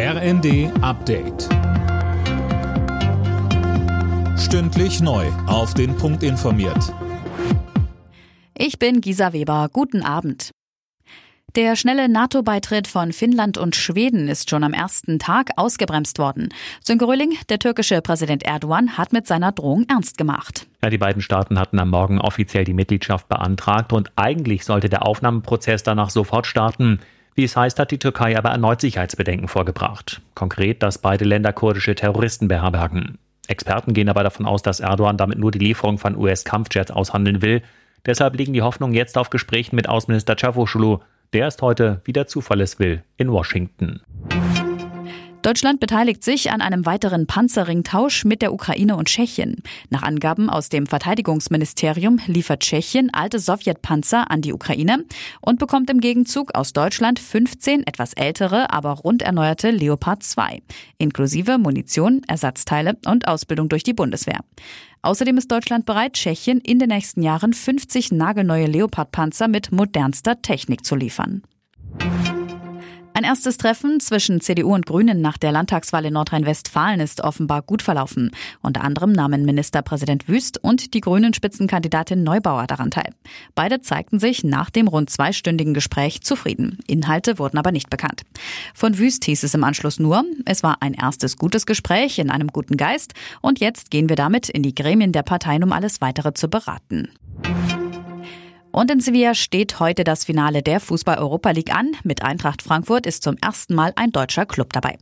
RND Update. Stündlich neu. Auf den Punkt informiert. Ich bin Gisa Weber. Guten Abend. Der schnelle NATO-Beitritt von Finnland und Schweden ist schon am ersten Tag ausgebremst worden. Sönke der türkische Präsident Erdogan, hat mit seiner Drohung ernst gemacht. Ja, die beiden Staaten hatten am Morgen offiziell die Mitgliedschaft beantragt und eigentlich sollte der Aufnahmeprozess danach sofort starten. Wie es heißt, hat die Türkei aber erneut Sicherheitsbedenken vorgebracht. Konkret, dass beide Länder kurdische Terroristen beherbergen. Experten gehen aber davon aus, dass Erdogan damit nur die Lieferung von US-Kampfjets aushandeln will. Deshalb liegen die Hoffnungen jetzt auf Gesprächen mit Außenminister Cavusoglu. Der ist heute, wie der Zufall es will, in Washington. Deutschland beteiligt sich an einem weiteren Panzerringtausch mit der Ukraine und Tschechien. Nach Angaben aus dem Verteidigungsministerium liefert Tschechien alte Sowjetpanzer an die Ukraine und bekommt im Gegenzug aus Deutschland 15 etwas ältere, aber rund erneuerte Leopard 2, inklusive Munition, Ersatzteile und Ausbildung durch die Bundeswehr. Außerdem ist Deutschland bereit, Tschechien in den nächsten Jahren 50 nagelneue Leopard-Panzer mit modernster Technik zu liefern. Ein erstes Treffen zwischen CDU und Grünen nach der Landtagswahl in Nordrhein-Westfalen ist offenbar gut verlaufen. Unter anderem nahmen Ministerpräsident Wüst und die grünen Spitzenkandidatin Neubauer daran teil. Beide zeigten sich nach dem rund zweistündigen Gespräch zufrieden. Inhalte wurden aber nicht bekannt. Von Wüst hieß es im Anschluss nur, es war ein erstes gutes Gespräch in einem guten Geist und jetzt gehen wir damit in die Gremien der Parteien, um alles weitere zu beraten. Und in Sevilla steht heute das Finale der Fußball-Europa League an. Mit Eintracht Frankfurt ist zum ersten Mal ein deutscher Club dabei.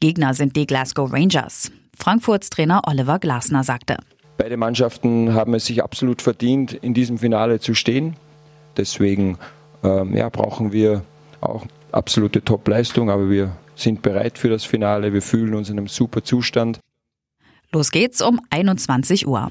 Gegner sind die Glasgow Rangers. Frankfurts Trainer Oliver Glasner sagte. Beide Mannschaften haben es sich absolut verdient, in diesem Finale zu stehen. Deswegen ähm, ja, brauchen wir auch absolute Top-Leistung, aber wir sind bereit für das Finale. Wir fühlen uns in einem super Zustand. Los geht's um 21 Uhr.